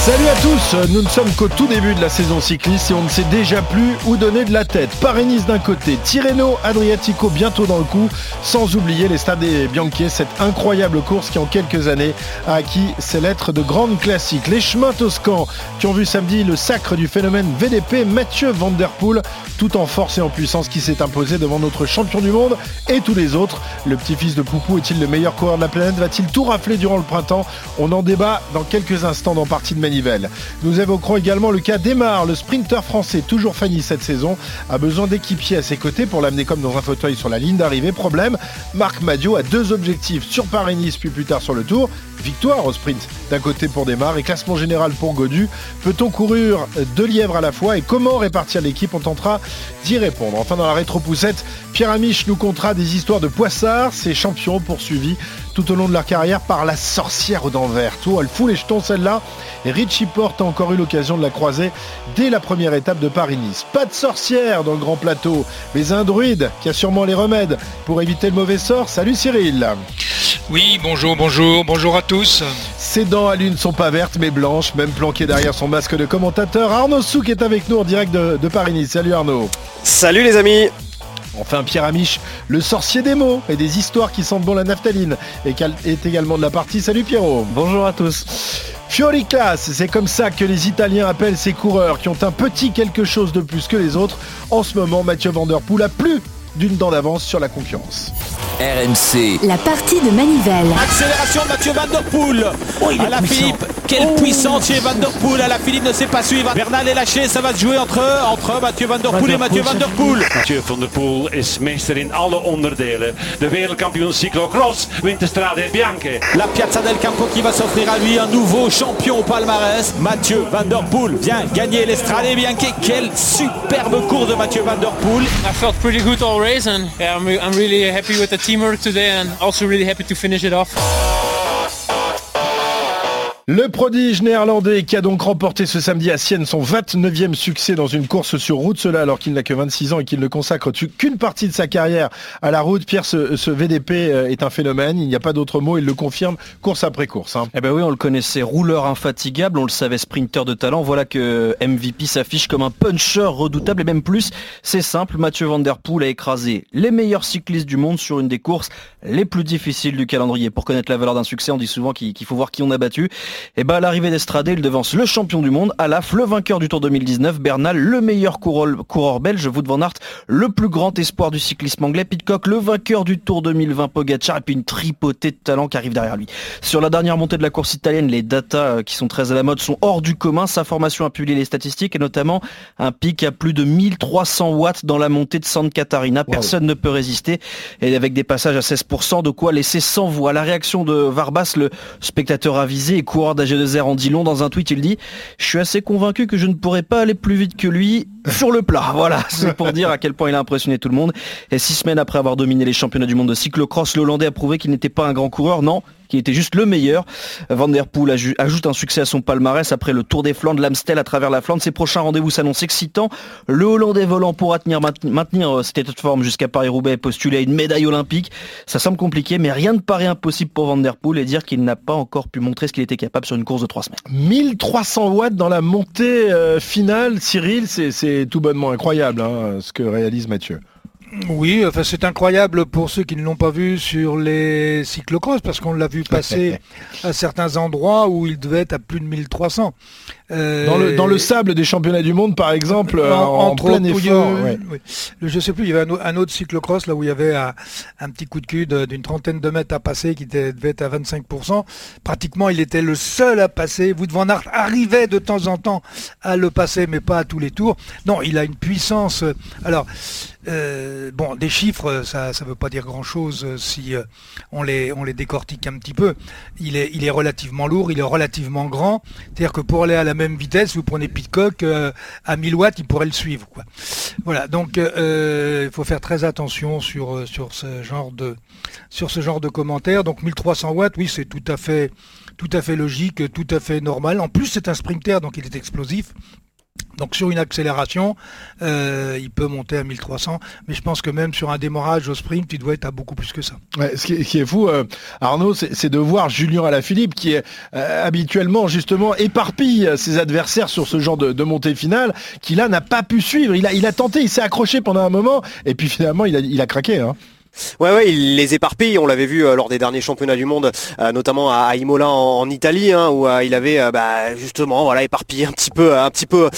Salut à tous, nous ne sommes qu'au tout début de la saison cycliste et on ne sait déjà plus où donner de la tête. Paris-Nice d'un côté, Tirreno, Adriatico bientôt dans le coup, sans oublier les Stades Bianchi, cette incroyable course qui en quelques années a acquis ses lettres de grande classique. Les chemins toscans qui ont vu samedi le sacre du phénomène VDP Mathieu Van Der Poel, tout en force et en puissance qui s'est imposé devant notre champion du monde et tous les autres. Le petit-fils de Poupou est-il le meilleur coureur de la planète? Va-t-il tout rafler durant le printemps? On en débat dans quelques instants dans Partie de Nous évoquerons également le cas d'Emar, le sprinter français toujours fanny cette saison, a besoin d'équipiers à ses côtés pour l'amener comme dans un fauteuil sur la ligne d'arrivée. Problème, Marc Madio a deux objectifs sur Paris-Nice puis plus tard sur le Tour. Victoire au sprint d'un côté pour Desmar et classement général pour Godu. Peut-on courir deux lièvres à la fois et comment répartir l'équipe? On tentera d'y répondre. Enfin dans la rétro-poussette, Pierre Amiche nous contera des histoires de poissards, ses champions poursuivis tout au long de leur carrière par la sorcière aux dents vertes. Oh, elle fout les jetons celle-là. Et Richie Porte a encore eu l'occasion de la croiser dès la première étape de Paris-Nice. Pas de sorcière dans le grand plateau, mais un druide qui a sûrement les remèdes pour éviter le mauvais sort. Salut Cyril Oui, bonjour, bonjour, bonjour à tous. Ses dents à l'une sont pas vertes mais blanches, même planquées derrière son masque de commentateur. Arnaud Souk est avec nous en direct de, de Paris-Nice. Salut Arnaud. Salut les amis Enfin, Pierre Amiche, le sorcier des mots et des histoires qui sentent bon la naphtaline, et est également de la partie. Salut Pierrot. Bonjour à tous. Fioriclass, c'est comme ça que les Italiens appellent ces coureurs qui ont un petit quelque chose de plus que les autres. En ce moment, Mathieu Van Der Poel a plus d'une dent d'avance sur la concurrence. RMC. La partie de Manivelle. Accélération de Mathieu Van Der Poel. Oh, il est à la puissant. Philippe. Quelle Oh. puissance chez Van Der Poel. À la Philippe ne sait pas suivre. Bernal est lâché. Ça va se jouer entre, entre Mathieu Van Der Poel et Mathieu Van Der Poel. Mathieu van der Poel is meester in alle onderdelen. De wereldkampioen cyclocross wint de Strade Bianche. La Piazza del Campo qui va s'offrir à lui un nouveau champion au palmarès. Mathieu Van Der Poel vient gagner l'Estrade Bianche. Quelle superbe course de Mathieu Van Der Poel. I felt pretty good all race, and yeah, I'm, I'm really happy with the teamwork today, and also really happy to finish it off. Le prodige néerlandais qui a donc remporté ce samedi à Sienne son 29e succès dans une course sur route, cela alors qu'il n'a que 26 ans et qu'il ne consacre qu'une partie de sa carrière à la route. Pierre, ce, VDP euh, est un phénomène, il n'y a pas d'autre mot, il le confirme course après course. hein. Eh ben oui, on le connaissait rouleur infatigable, on le savait sprinter de talent. Voilà que MVP s'affiche comme un puncher redoutable et même plus. C'est simple, Mathieu Van Der Poel a écrasé les meilleurs cyclistes du monde sur une des courses les plus difficiles du calendrier. Pour connaître la valeur d'un succès, on dit souvent qu'il faut voir qui on a battu. Et ben à l'arrivée d'Estrade, il devance le champion du monde, Alaf, le vainqueur du Tour 2019, Bernal, le meilleur coureur, coureur belge, Wout van Aert, le plus grand espoir du cyclisme anglais, Pitcock, le vainqueur du Tour 2020, Pogacar, et puis une tripotée de talents qui arrive derrière lui. Sur la dernière montée de la course italienne, les datas euh, qui sont très à la mode sont hors du commun. Sa formation a publié les statistiques et notamment un pic à plus de 1300 watts dans la montée de Santa Catarina. Personne ne peut résister et avec des passages à 16%, de quoi laisser sans voix. La réaction de Varbas, le spectateur avisé et coureur d'AG2R en dit long dans un tweet, il dit « Je suis assez convaincu que je ne pourrais pas aller plus vite que lui sur le plat. » Voilà, c'est pour dire à quel point il a impressionné tout le monde. Et six semaines après avoir dominé les championnats du monde de cyclocross, le Hollandais a prouvé qu'il n'était pas un grand coureur, non, qui était juste le meilleur. Van Der Poel ajoute un succès à son palmarès après le Tour des Flandres, l'Amstel à travers la Flandre. Ses prochains rendez-vous s'annoncent excitants. Le Hollandais volant pourra tenir, maintenir, euh, cet état de forme jusqu'à Paris-Roubaix postuler à une médaille olympique. Ça semble compliqué, mais rien ne paraît impossible pour Van Der Poel et dire qu'il n'a pas encore pu montrer ce qu'il était capable sur une course de trois semaines. 1300 watts dans la montée euh, finale, Cyril, c'est- c'est tout bonnement incroyable hein, ce que réalise Mathieu. Oui, enfin c'est incroyable pour ceux qui ne l'ont pas vu sur les cyclocross parce qu'on l'a vu passer à certains endroits où il devait être à plus de 1300. Euh, Dans le, dans le sable des championnats du monde, par exemple, euh, en, en entre plein effort. a- ouais. oui. Je sais plus, il y avait un, au- un autre cyclocross là où il y avait un, un petit coup de cul d'une trentaine de mètres à passer qui était- devait être à 25%. Pratiquement, il était le seul à passer. Wout van Aert arrivait de temps en temps à le passer, mais pas à tous les tours. Non, il a une puissance. euh, Alors, euh, bon, des chiffres, ça ne veut pas dire grand-chose euh, si euh, on, les, on les décortique un petit peu. Il est, il est relativement lourd, il est relativement grand. C'est-à-dire que pour aller à la vitesse, vous prenez Pitcock euh, à 1000 watts, il pourrait le suivre. Quoi. Voilà, donc euh, il faut faire très attention sur, euh, sur, ce genre de, sur ce genre de commentaires. Donc 1300 watts, oui, c'est tout à fait tout à fait logique, tout à fait normal. En plus, c'est un sprinter, donc il est explosif. Donc sur une accélération, euh, il peut monter à 1300, mais je pense que même sur un démarrage au sprint, tu dois être à beaucoup plus que ça. Ce, qui est, fou, euh, Arnaud, c'est de voir Julien Alaphilippe qui est euh, habituellement justement éparpille ses adversaires sur ce genre de, montée finale, qui là n'a pas pu suivre. Il a, il tenté, il s'est accroché pendant un moment, et puis finalement il a, il a craqué. Hein. Ouais, ouais, il les éparpille. On l'avait vu euh, lors des derniers championnats du monde, euh, notamment à, Imola en, Italie, hein, où euh, il avait bah, justement voilà éparpillé un petit peu, un petit peu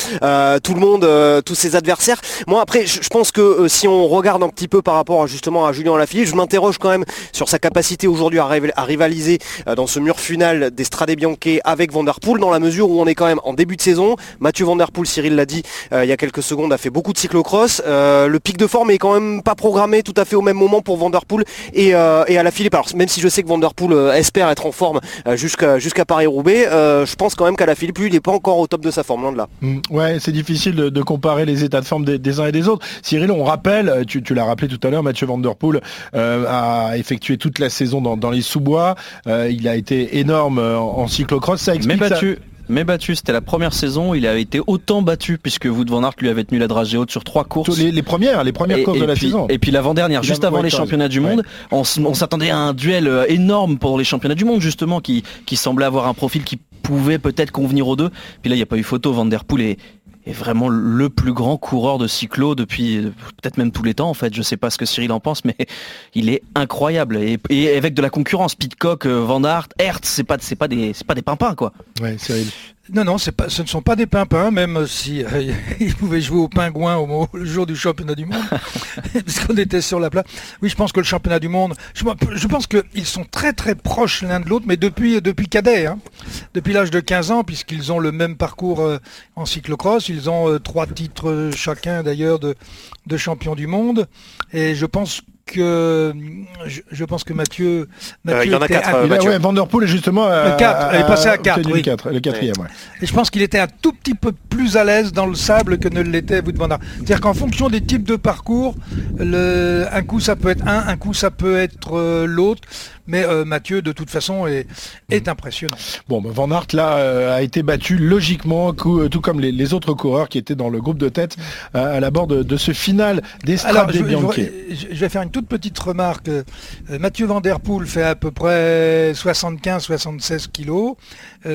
tout le monde, tous ses adversaires. Moi, après, je pense que si on regarde un petit peu par rapport justement à Julien Lafilippe, je m'interroge quand même sur sa capacité aujourd'hui à, rivaliser dans ce mur final des Strade Bianche avec Vanderpool, dans la mesure où on est quand même en début de saison. Mathieu Vanderpool, Cyril l'a dit il y a quelques secondes, a fait beaucoup de cyclocross. le pic de forme est quand même pas programmé tout à fait au même moment pour Vanderpool et, euh, et à la Philippe. Alors même si je sais que Vanderpool euh, espère être en forme euh, jusqu'à jusqu'à Paris-Roubaix, je pense quand même qu'à la Philippe, lui, il n'est pas encore au top de sa forme, loin de là. Mm, ouais, c'est difficile de, comparer les états de forme des, uns et des autres. Cyril, on rappelle, tu, l'as rappelé tout à l'heure, Mathieu Vanderpool a effectué toute la saison dans, les sous-bois. il a été énorme en, cyclocross. Ça explique battu mais battu. C'était la première saison. Il a été autant battu puisque Wout van Aert lui avait tenu la dragée haute sur trois courses. Les, premières, les premières courses de la saison. Et puis l'avant-dernière, juste avant les championnats du monde, on, s'attendait à un duel euh, énorme pour les championnats du monde justement, qui, qui semblait avoir un profil qui pouvait peut-être convenir aux deux. Puis là, il n'y a pas eu photo. Van Der Poel est, est vraiment le plus grand coureur de cyclo depuis euh, peut-être même tous les temps en fait. Je sais pas ce que Cyril en pense, mais il est incroyable et, avec de la concurrence, Pitcock, euh, Van Aert, Hertz, c'est pas c'est pas des c'est pas des pimpins quoi. Ouais, Cyril. Non, non, pas, ce ne sont pas des pimpins, même si euh, ils pouvaient jouer au pingouin au, le jour du championnat du monde, parce qu'on était sur la place. Oui, je pense que le championnat du monde, je, pense qu'ils sont très très proches l'un de l'autre, mais depuis depuis cadet, hein. depuis l'âge de 15 ans, puisqu'ils ont le même parcours euh, en cyclocross, ils ont euh, trois titres chacun d'ailleurs de, de champion du monde, et je pense que je, pense que Mathieu, euh, il y en a quatre. Euh, Vanderpool est justement le 4, est passé à 4, oui. le quatrième. Et je pense qu'il était un tout petit peu plus à l'aise dans le sable que ne l'était Wout van. C'est-à-dire qu'en fonction des types de parcours, le, un coup ça peut être un, un coup ça peut être euh, l'autre. Mais euh, Mathieu, de toute façon, est, est impressionnant. Bon, ben, Van Aert, là, euh, a été battu logiquement, euh, tout comme les, autres coureurs qui étaient dans le groupe de tête à la bord de, ce final des Strade je, je, vais faire une toute petite remarque. Mathieu Van Der Poel fait à peu près 75-76 kilos.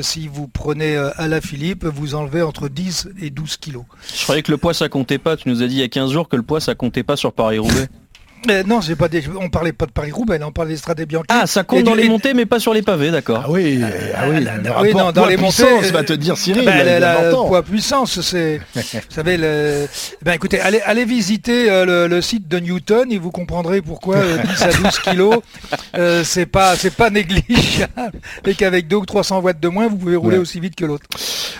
si vous prenez Alain Philippe, vous enlevez entre 10 et 12 kilos. Je croyais que le poids ça comptait pas. Tu nous as dit il y a 15 jours que le poids ça comptait pas sur Paris-Roubaix. Euh, non, j'ai pas des... on parlait pas de Paris-Roubaix, on parlait des Bianchi. Ah, ça compte dans les montées, mais pas sur les pavés, d'accord. Ah oui, ah oui, dans les montées, va te dire Cyril. Ben, la, poids puissance, c'est, vous savez, le... ben écoutez, allez, allez visiter euh, le, site de Newton et vous comprendrez pourquoi 10 euh, à 12 kilos, c'est pas, c'est pas négligeable et qu'avec 2 ou 300 watts de moins, vous pouvez rouler aussi vite que l'autre.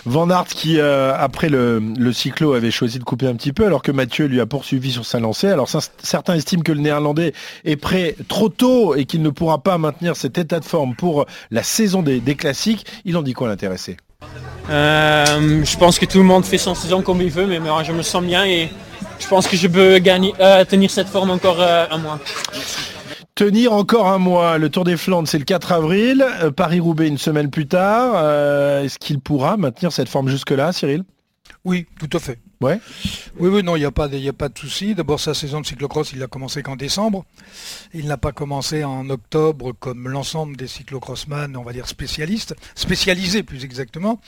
Van Aert qui, après le, le cyclo, avait choisi de couper un petit peu, alors que Mathieu lui a poursuivi sur sa lancée. Alors certains estiment que le néerlandais est prêt trop tôt et qu'il ne pourra pas maintenir cet état de forme pour la saison des, classiques, il en dit quoi l'intéressé? Euh, Je pense que tout le monde fait son saison comme il veut, mais moi je me sens bien et je pense que je peux gagner, euh, tenir cette forme encore euh, un mois. Tenir encore un mois. Le Tour des Flandres, c'est le 4 avril. Paris-Roubaix une semaine plus tard. Est-ce qu'il pourra maintenir cette forme jusque-là, Cyril? Oui, tout à fait. Ouais. Oui, oui, non, il n'y a, pas de, a pas de souci. D'abord, sa saison de cyclocross, il n'a commencé qu'en décembre. Il n'a pas commencé en octobre comme l'ensemble des cyclocrossman, on va dire spécialistes, spécialisés plus exactement,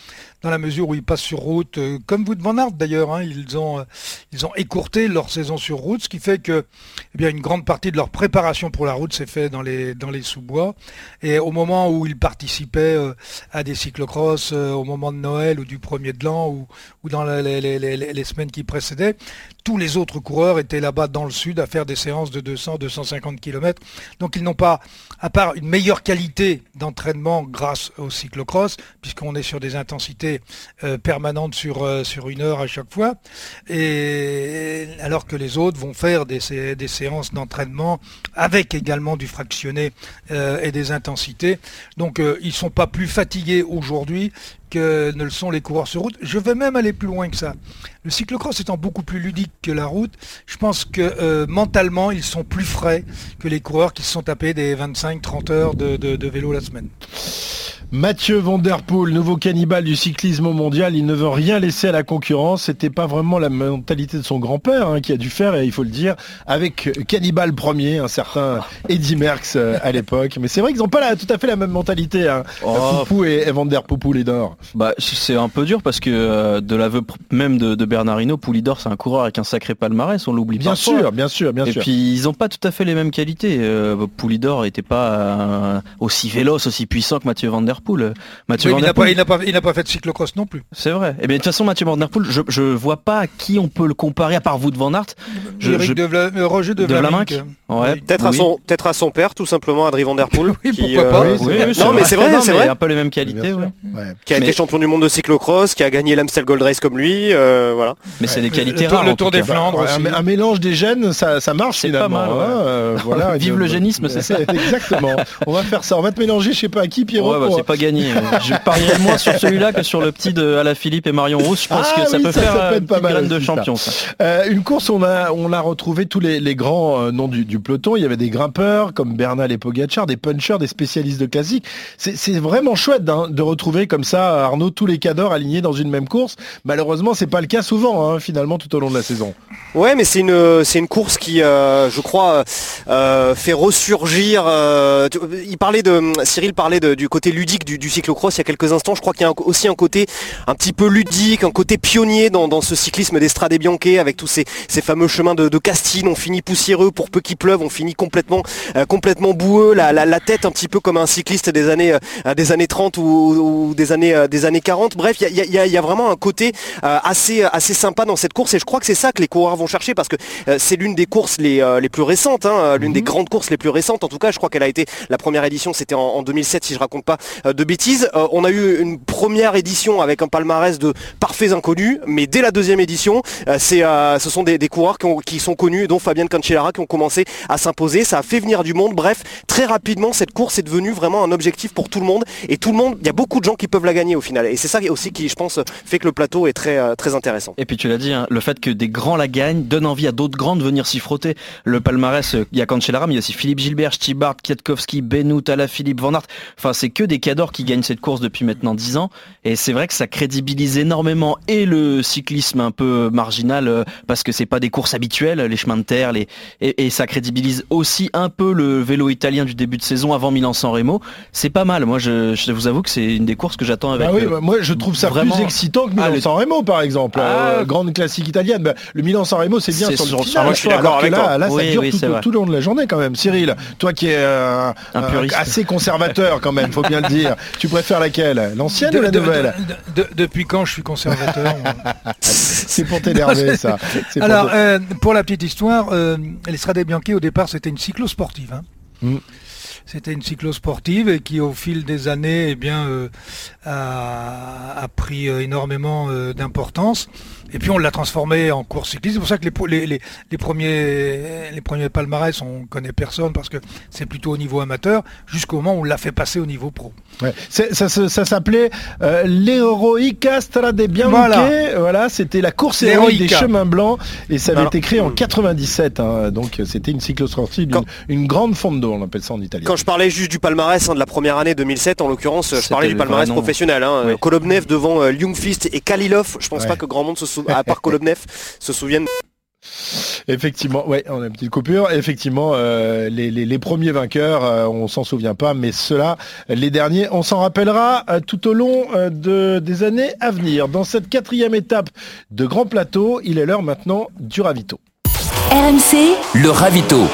dans la mesure où ils passent sur route, euh, comme vous de Van Aert d'ailleurs, hein, ils, ont, euh, ils ont écourté leur saison sur route, ce qui fait que eh bien, une grande partie de leur préparation pour la route s'est fait dans les, dans les sous-bois. Et au moment où ils participaient euh, à des cyclocross, au moment de Noël ou du premier de l'an, ou, ou dans les semaines qui précédaient, tous les autres coureurs étaient là-bas dans le sud à faire des séances de 200-250 km. Donc ils n'ont pas, à part une meilleure qualité d'entraînement grâce au cyclocross, puisqu'on est sur des intensités euh, permanentes sur, euh, sur une heure à chaque fois, et alors que les autres vont faire des, des séances d'entraînement avec également du fractionné euh, et des intensités. Donc ils ne sont pas plus fatigués aujourd'hui que ne le sont les coureurs sur route. Je vais même aller plus loin que ça. Le cyclocross étant beaucoup plus ludique que la route, je pense que euh, mentalement, ils sont plus frais que les coureurs qui se sont tapés des 25-30 heures de, vélo la semaine. Mathieu Van Der Poel, nouveau cannibale du cyclisme mondial, il ne veut rien laisser à la concurrence. C'était pas vraiment la mentalité de son grand-père hein, qui a dû faire, et il faut le dire, avec cannibale premier, un certain Eddie Merckx euh, à l'époque. Mais c'est vrai qu'ils n'ont pas tout à fait la même mentalité, hein. Oh. Poupou et, Van Der Poupou-Lidor. Bah, c'est un peu dur parce que euh, de l'aveu même de, de Bernardino, Poulidor c'est un coureur avec un sacré palmarès, on l'oublie Bien parfois. sûr, bien sûr, bien Et sûr. puis ils n'ont pas tout à fait les mêmes qualités. Euh, Poulidor n'était pas euh, aussi véloce, aussi puissant que Mathieu Van Der Poel. Mathieu Oui, Van mais il Der n'a pas, Poel, il n'a pas, il n'a pas fait de cyclocross non plus. c'est vrai. Et bien de toute façon Mathieu Van Der Poel, je, je vois pas à qui on peut le comparer à part vous de Van Aert. Je- Eric je- de Vla- euh, Roger de, de Vlaminck. Ouais. Oui. Peut-être à son peut-être à son père tout simplement Adrien Van Der Poel Oui, qui, pourquoi pas. Non, mais c'est vrai, c'est vrai. Un peu les mêmes qualités, sûr. ouais. Ouais. qui a été Champion du monde de cyclocross, qui a gagné l'Amstel Gold Race comme lui, euh, voilà. Mais c'est des qualités le rares. le Tour des. Flandres. Ouais, aussi. un, un mélange des gènes, ça, ça marche C'est pas finalement. mal, ouais. hein, euh, voilà, Vive le génisme, c'est ça. Exactement. On va faire ça. On va te mélanger, je sais pas à qui, Pierrot. Ouais, bah, c'est pas gagné. Je parierais moins sur celui-là que sur le petit de Alaphilippe et Marion Rousse. Je pense Ah que ça oui, peut ça, faire ça peut euh, être pas mal de champion. Ça. Une course, on a, on a retrouvé tous les, les grands noms du, du peloton. Il y avait des grimpeurs comme Bernal et Pogacar, des punchers, des spécialistes de classique. C'est c'est vraiment chouette hein, de retrouver comme ça, Arnaud, tous les cadors alignés dans une même course. Malheureusement, c'est pas le cas souvent, hein, finalement, tout au long de la saison. Ouais, mais c'est une c'est une course qui, euh, je crois, euh, fait ressurgir. euh, il parlait de Cyril parlait du côté ludique du, du cyclocross il y a quelques instants. Je crois qu'il y a aussi un côté un petit peu ludique, un côté pionnier dans, ce cyclisme d'Estrade Bianche avec tous ces, ces fameux chemins de, de. On finit poussiéreux pour peu qu'il pleuve, on finit complètement complètement boueux, la, la, tête un petit peu comme un cycliste des années des années 30 ou, des années des années 40. Bref, il y a, il y a- il y a vraiment un côté euh, assez assez sympa dans cette course et je crois que c'est ça que les coureurs vont chercher parce que euh, c'est l'une des courses les, euh, les plus récentes, hein, euh, l'une des grandes courses les plus récentes. En tout cas, je crois qu'elle a été la première édition, c'était en, en 2007 si je raconte pas euh, de bêtises. Euh, on a eu une première édition avec un palmarès de parfaits inconnus, mais dès la deuxième édition, euh, c'est euh, ce sont des, des coureurs qui, ont- qui sont connus, dont Fabien Cancellara, qui ont commencé à s'imposer. Ça a fait venir du monde. Bref, très rapidement, cette course est devenue vraiment un objectif pour tout le monde et tout le monde. Il y a beaucoup de gens qui peuvent la gagner au final. Et c'est ça aussi qui, je pense, fait que le plateau est très euh, très intéressant. Et puis tu l'as dit, hein, le fait que des grands la gagnent donne envie à d'autres grands de venir s'y frotter. Le palmarès, euh, il y a Cancellara, mais il y a aussi Philippe Gilbert, Stibart, Kwiatkowski, Benoît, Philippe Van Aert. Enfin, c'est que des cadors qui gagnent cette course depuis maintenant 10 ans. Et c'est vrai que ça crédibilise énormément et le cyclisme un peu marginal euh, parce que c'est pas des courses habituelles, les chemins de terre, les... Et, et ça crédibilise aussi un peu le vélo italien du début de saison avant Milan-San Remo. C'est pas mal. Moi, je, je vous avoue que c'est une des courses que j'attends avec. Bah oui, euh, bah moi je trouve ça vraiment- plus excitant que Ah, Milan le- San Remo par exemple, Ah. Euh, grande classique italienne. Bah, le Milan San Remo c'est bien C'est sur le sur- final, moi, je suis alors d'accord que avec là, toi. là ça Oui, dure oui, tout, c'est vrai. tout le long de la journée quand même. Cyril, toi qui es euh, Un euh, puriste. assez conservateur quand même, faut bien le dire. Tu préfères laquelle? L'ancienne ou la de- nouvelle? de- de- depuis quand je suis conservateur C'est pour t'énerver ça. Alors, euh, pour la petite histoire, euh, l'Estrade Bianchi, au départ, c'était une cyclosportive. hein. Mm. C'était une cyclosportive et qui, au fil des années, eh euh, a, a pris euh, énormément euh, d'importance. Et puis, on l'a transformée en course cycliste. C'est pour ça que les, po- les, les- les premiers, les premiers palmarès, on connaît personne parce que c'est plutôt au niveau amateur, jusqu'au moment où on l'a fait passer au niveau pro. Ouais. Ça, s'appelait euh, l'Heroica Strade Bianche. Voilà, Voilà. c'était la course héroïque des chemins blancs et ça avait Alors, été créé en hmm. 97. hein. donc c'était une cyclosportive, Quand- une, une grande fondo, on appelle ça en italien. Quand je parlais juste du palmarès hein, de la première année 2007, en l'occurrence, je C'était parlais du palmarès professionnel. Hein, Oui. Kolobnev devant euh, et Kalilov. Je pense Ouais. pas que grand monde se souvient, à part Kolobnev, se souviennent. Effectivement, ouais, on a une petite coupure. Effectivement, euh, les, les- les premiers vainqueurs, euh, on s'en souvient pas, mais ceux-là, les derniers, on s'en rappellera euh, tout au long euh, de, des années à venir. Dans cette quatrième étape de Grand Plateau, il est l'heure maintenant du ravito. RMC, Le ravito.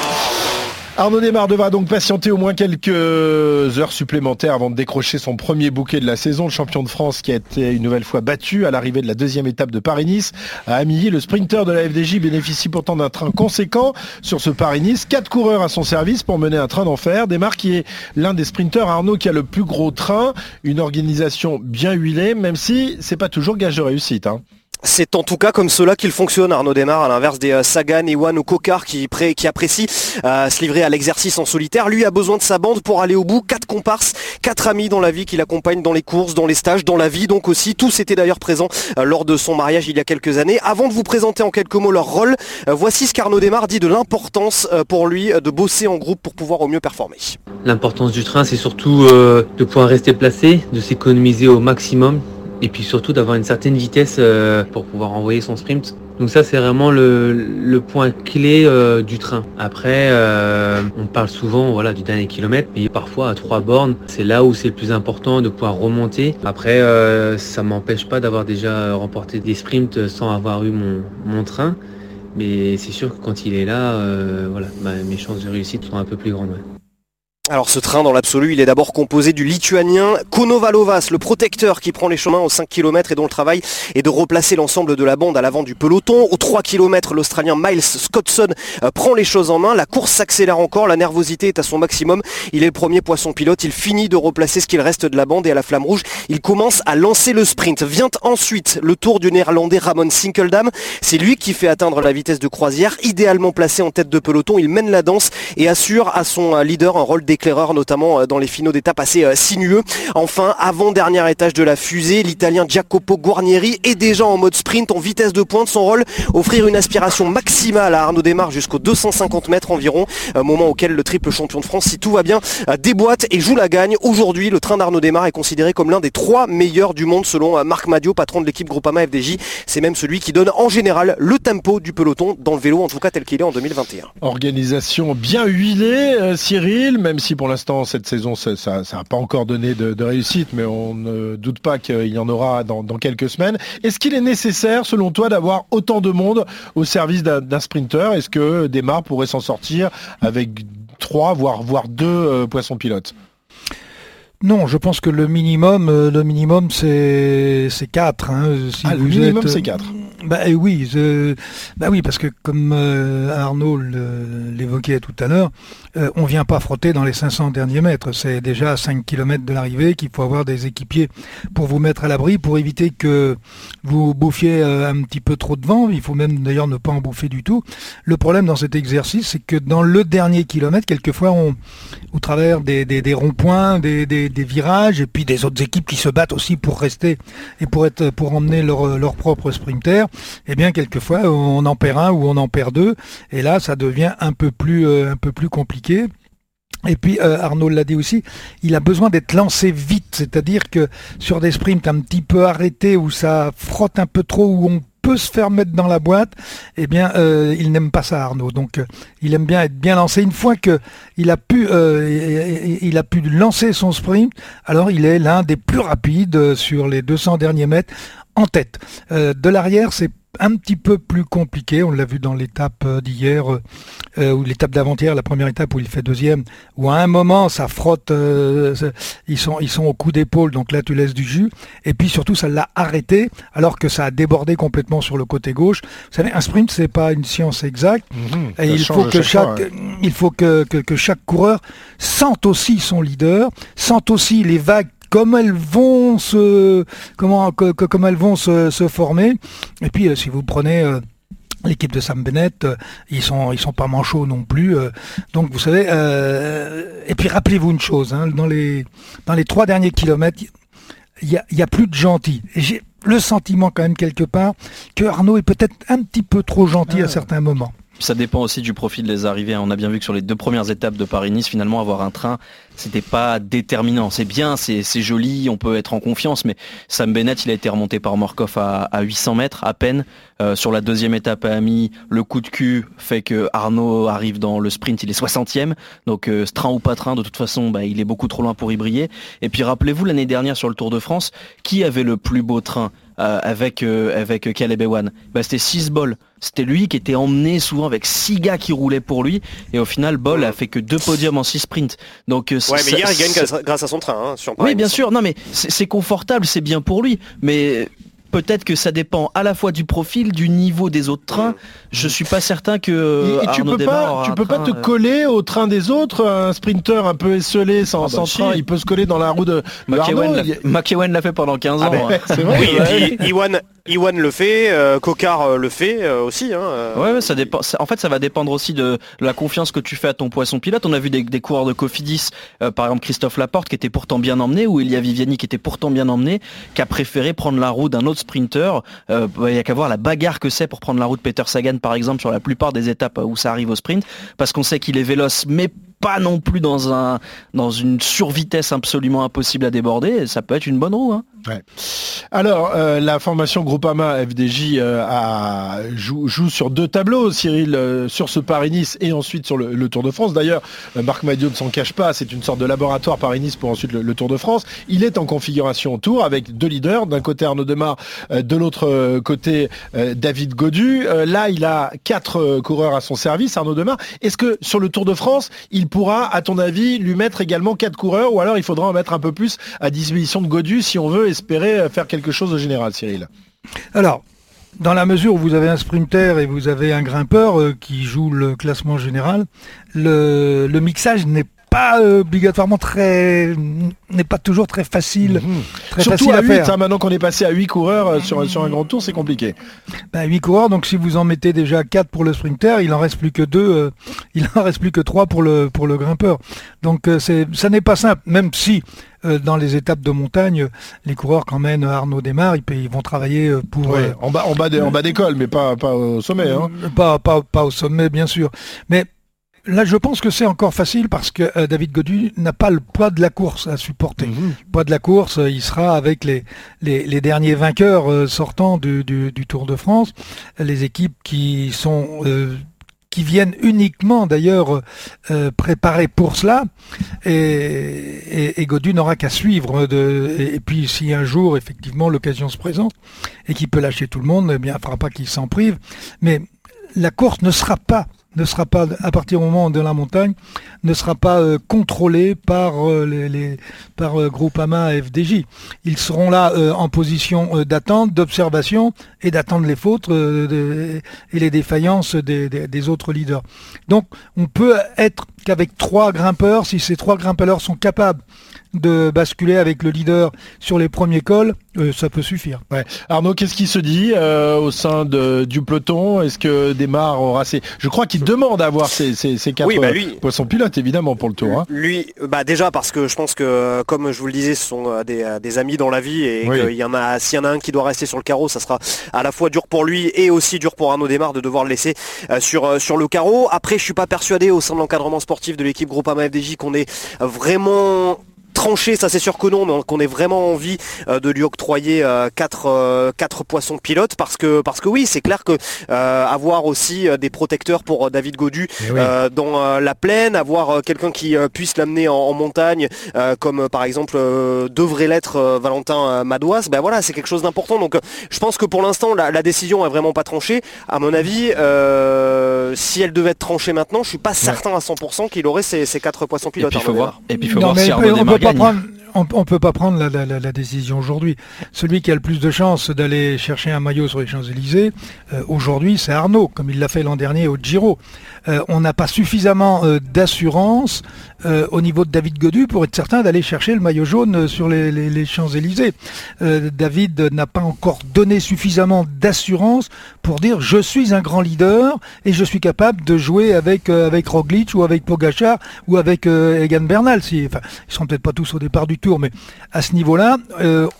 Arnaud Desmar devra donc patienter au moins quelques heures supplémentaires avant de décrocher son premier bouquet de la saison. Le champion de France qui a été une nouvelle fois battu à l'arrivée de la deuxième étape de Paris-Nice. À Amilly, le sprinter de la FDJ bénéficie pourtant d'un train conséquent sur ce Paris-Nice. Quatre coureurs à son service pour mener un train d'enfer. Desmar qui est l'un des sprinteurs, Arnaud, qui a le plus gros train. Une organisation bien huilée, même si c'est pas toujours gage de réussite. hein. C'est en tout cas comme cela qu'il fonctionne, Arnaud Desmar, à l'inverse des euh, Sagan, Ewan ou Kokar qui, apprécient euh, se livrer à l'exercice en solitaire. Lui a besoin de sa bande pour aller au bout. Quatre comparses, quatre amis dans la vie qui l'accompagnent dans les courses, dans les stages, dans la vie donc aussi. Tous étaient d'ailleurs présents euh, lors de son mariage il y a quelques années. Avant de vous présenter en quelques mots leur rôle, voici ce qu'Arnaud Desmar dit de l'importance pour lui de bosser en groupe pour pouvoir au mieux performer. L'importance du train, c'est surtout de pouvoir rester placé, de s'économiser au maximum et puis surtout d'avoir une certaine vitesse euh, pour pouvoir envoyer son sprint. Donc ça c'est vraiment le, point clé euh, du train. Après euh, on parle souvent voilà du dernier kilomètre, mais parfois à trois bornes, c'est là où c'est le plus important de pouvoir remonter. Après ça m'empêche pas d'avoir déjà remporté des sprints sans avoir eu mon, train. Mais c'est sûr que quand il est là, voilà, mes chances de réussite sont un peu plus grandes. Alors ce train dans l'absolu, il est d'abord composé du lituanien Konovalovas, le protecteur qui prend les chemins aux 5 km et dont le travail est de replacer l'ensemble de la bande à l'avant du peloton. Aux 3 km, l'Australien Miles Scottson euh, prend les choses en main. La course s'accélère encore, la nervosité est à son maximum. Il est le premier poisson pilote, il finit de replacer ce qu'il reste de la bande et à la flamme rouge, il commence à lancer le sprint. Vient ensuite le tour du néerlandais Ramon Sinkeldam. C'est lui qui fait atteindre la vitesse de croisière, idéalement placé en tête de peloton. Il mène la danse et assure à son euh, leader un rôle notamment euh, dans les finaux d'étape assez euh, sinueux. Enfin, avant-dernier étage de la fusée, l'Italien Jacopo Guarnieri est déjà en mode sprint, en vitesse de pointe. Son rôle, offrir une aspiration maximale à Arnaud Desmar jusqu'aux 250 mètres environ, moment auquel le triple champion de France, si tout va bien, déboîte et joue la gagne. Aujourd'hui, le train d'Arnaud Desmar est considéré comme l'un des trois meilleurs du monde selon Marc Madio, patron de l'équipe Groupama FDJ. C'est même celui qui donne en général le tempo du peloton dans le vélo, en tout cas tel qu'il est en 2021. Organisation bien huilée, Cyril, même si pour l'instant cette saison ça n'a pas encore donné de, réussite, mais on ne doute pas qu'il y en aura dans, quelques semaines. Est-ce qu'il est nécessaire, selon toi, d'avoir autant de monde au service d'un sprinter? Est-ce que Desmar pourrait s'en sortir avec trois, voire, voire deux euh, poissons pilotes? Non, je pense que le minimum, euh, le minimum c'est c'est quatre. Hein, ah, le minimum c'est quatre. Bah eh oui, bah oui, parce que comme euh, Arnaud l'évoquait tout à l'heure, euh, on vient pas frotter dans les 500 derniers mètres. C'est déjà à 5 km de l'arrivée qu'il faut avoir des équipiers pour vous mettre à l'abri, pour éviter que vous bouffiez un petit peu trop de vent. Il faut même d'ailleurs ne pas en bouffer du tout. Le problème dans cet exercice, c'est que dans le dernier kilomètre, quelquefois, on, au travers des, des ronds-points, des des, virages et puis des autres équipes qui se battent aussi pour rester et pour être pour emmener leur, propre sprinter, et eh bien quelquefois on en perd un ou on en perd deux et là ça devient un peu plus euh, un peu plus compliqué. Et puis euh, Arnaud l'a dit aussi, il a besoin d'être lancé vite, c'est-à-dire que sur des sprints un petit peu arrêtés où ça frotte un peu trop, où on se faire mettre dans la boîte, eh bien, euh, il n'aime pas ça, Arnaud. Donc, euh, il aime bien être bien lancé. Une fois que il a pu, euh, il a pu lancer son sprint, alors il est l'un des plus rapides sur les 200 derniers mètres en tête. de l'arrière, c'est un petit peu plus compliqué. On l'a vu dans l'étape euh, d'hier, euh, euh, ou l'étape d'avant-hier, la première étape où il fait deuxième, où à un moment ça frotte, ils, sont, ils sont au coup d'épaule, donc là tu laisses du jus. Et puis surtout, ça l'a arrêté, alors que ça a débordé complètement sur le côté gauche. Vous savez, un sprint, c'est pas une science exacte. Mhm. et il faut, que chaque, il faut que, que chaque coureur sente aussi son leader, sente aussi les vagues comme elles vont se comment comme elles vont se, former. Et puis euh, si vous prenez euh, L'équipe de Sam Bennett, euh, ils sont ils sont pas manchots non plus. donc vous savez. et puis rappelez-vous une chose, hein, dans les dans les trois derniers kilomètres, il y a, y a, plus de gentils. Et j'ai le sentiment quand même quelque part que Arnaud est peut-être un petit peu trop gentil à ah. certains moments. Ça dépend aussi du profil des arrivées. On a bien vu que sur les deux premières étapes de Paris-Nice, finalement, avoir un train, c'était pas déterminant. C'est bien, c'est joli, on peut être en confiance, mais Sam Bennett, il a été remonté par Morkov à, 800 mètres à peine. Euh, sur la deuxième étape à Ami, le coup de cul fait que Arnaud arrive dans le sprint, il est 60e. Donc euh, train ou pas train, de toute façon, bah, il est beaucoup trop loin pour y briller. Et puis rappelez-vous l'année dernière sur le Tour de France, qui avait le plus beau train euh, avec, euh, avec Caleb Ewan? Bah, C'était 6 bols. C'était lui qui était emmené souvent avec 6 gars qui roulaient pour lui. Et au final, Bol a fait que deux podiums en 6 sprints. Donc, euh, ouais, mais hier, il gagne grâce à son train. Hein, sur oui, bien sûr. Non, mais c'est confortable, c'est bien pour lui. Mais peut-être que ça dépend à la fois du profil, du niveau des autres trains. Je suis pas certain que tu peux pas, tu peux pas te euh, coller au train des autres. Un sprinter un peu esselé sans, ah bah train, il peut se coller dans la roue de McEwen l'a fait pendant 15 ah ans. Hein. oui, Iwan, Iwan le fait, euh, euh, le fait euh, aussi. Hein, euh. Ouais, ouais, ça dépend. En fait, ça va dépendre aussi de la confiance que tu fais à ton poisson pilote. On a vu des, coureurs de Cofidis, par exemple Christophe Laporte, qui était pourtant bien emmené, ou Elia Viviani, qui était pourtant bien emmené, qui a préféré prendre la roue d'un autre sprinter. Bah, Il y a qu'à voir la bagarre que c'est pour prendre la roue de Peter Sagan, par exemple, sur la plupart des étapes où ça arrive au sprint, parce qu'on sait qu'il est véloce, mais pas non plus dans un dans une survitesse absolument impossible à déborder. Ça peut être une bonne roue. Hein. Alors, euh, la formation Groupama FDJ euh, joue, sur deux tableaux, Cyril, euh, sur ce Paris-Nice et ensuite sur le, Tour de France. D'ailleurs, Marc Madiot ne s'en cache pas, c'est une sorte de laboratoire Paris-Nice pour ensuite le, Tour de France. Il est en configuration Tour avec deux leaders, d'un côté Arnaud Demar, de l'autre côté David Godu. Là, il a quatre coureurs à son service, Arnaud Demar. Est-ce que sur le Tour de France, il pourra, à ton avis, lui mettre également quatre coureurs ou alors il faudra en mettre un peu plus à disposition de Godu si on veut espérer euh, faire quelque chose de général, Cyril? Alors, dans la mesure où vous avez un sprinter et vous avez un grimpeur euh, qui joue le classement général, le, le mixage n'est pas euh, obligatoirement très n'est pas toujours très facile, très Mhm. Surtout facile à à, 8, faire. hein, maintenant qu'on est passé à 8 coureurs euh, sur, sur un grand tour, c'est compliqué. Ben, 8 coureurs, donc si vous en mettez déjà 4 pour le sprinter, il en reste plus que 2, il en reste plus que 3 pour le, pour le grimpeur. Donc euh, c'est, ça n'est pas simple, même si euh, dans les étapes de montagne, les coureurs qu'emmène Arnaud Desmar, ils, ils vont travailler euh, pour... Ouais, euh, bas, en bas d'école, mais pas, pas au sommet. Hein. pas, pas, pas au sommet, bien sûr. Mais là, je pense que c'est encore facile parce que euh, David Godu n'a pas le poids de la course à supporter. Mhm. Le poids de la course, euh, il sera avec les, les, les derniers vainqueurs euh, sortants du, du, du Tour de France, les équipes qui sont... euh, qui viennent uniquement d'ailleurs euh, préparées pour cela et, et, et Godu n'aura qu'à suivre de, et, et puis si un jour effectivement l'occasion se présente et qu'il peut lâcher tout le monde eh bien il ne faudra pas qu'il s'en prive mais la course ne sera pas ne sera pas à partir du moment de la montagne ne sera pas euh, contrôlée par euh, les, les- par euh, Groupama FDJ. Ils seront là euh, en position euh, d'attente, d'observation et d'attendre les fautes et les défaillances des- des autres leaders. Donc on peut être qu'avec trois grimpeurs, si ces trois grimpeurs sont capables de basculer avec le leader sur les premiers cols, euh, ça peut suffire. Ouais. Arnaud, qu'est-ce qui se dit euh, au sein de, du peloton? Est-ce que Desmar aura ses... Je crois qu'il demande à avoir ses, ses, ses quatre Oui, bah euh, lui- poissons pilotes, évidemment, pour le tour. hein. Lui, bah déjà parce que je pense que, comme je vous le disais, ce sont des, des amis dans la vie et Oui. qu'il y en a, s'il y en a un qui doit rester sur le carreau, ça sera à la fois dur pour lui et aussi dur pour Arnaud Desmar de devoir le laisser sur, sur le carreau. Après, je suis pas persuadé au sein de l'encadrement sportif de l'équipe Groupama FDJ qu'on est vraiment tranché, ça c'est sûr que non, mais qu'on ait vraiment envie euh, de lui octroyer euh, quatre, euh, quatre poissons pilotes parce que parce que oui, c'est clair que euh, avoir aussi des protecteurs pour David Godu Eh oui. euh, dans la plaine, avoir quelqu'un qui puisse l'amener en, en montagne, euh, comme par exemple euh, devrait l'être Valentin Madouas, ben voilà, c'est quelque chose d'important. Donc je pense que pour l'instant la, la décision est vraiment pas tranchée. À mon avis, euh, si elle devait être tranchée maintenant, je suis pas certain à 100% qu'il aurait ces, ces quatre poissons Et pilotes. puis il faut Arnaud voir. Et puis il faut Non, voir si Arnaud pas gagne. prendre, on, on peut pas prendre la, la- la- la décision aujourd'hui. Celui qui a le plus de chances d'aller chercher un maillot sur les Champs-Élysées, euh, aujourd'hui, c'est Arnaud, comme il l'a fait l'an dernier au Giro. Euh, on n'a pas suffisamment euh, d'assurance euh, au niveau de David Godu pour être certain d'aller chercher le maillot jaune sur les, les- les Champs-Élysées. Euh, David n'a pas encore donné suffisamment d'assurance pour dire je suis un grand leader et je suis capable de jouer avec euh, avec Roglic ou avec Pogachar ou avec Egan Bernal. Si, enfin, ils seront peut-être pas tous au départ du tour, mais à ce niveau-là,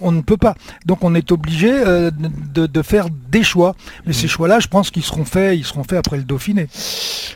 on ne peut pas. Donc on est obligé de, de faire des choix. Mais ces choix-là, je pense qu'ils seront faits, ils seront faits après le Dauphiné.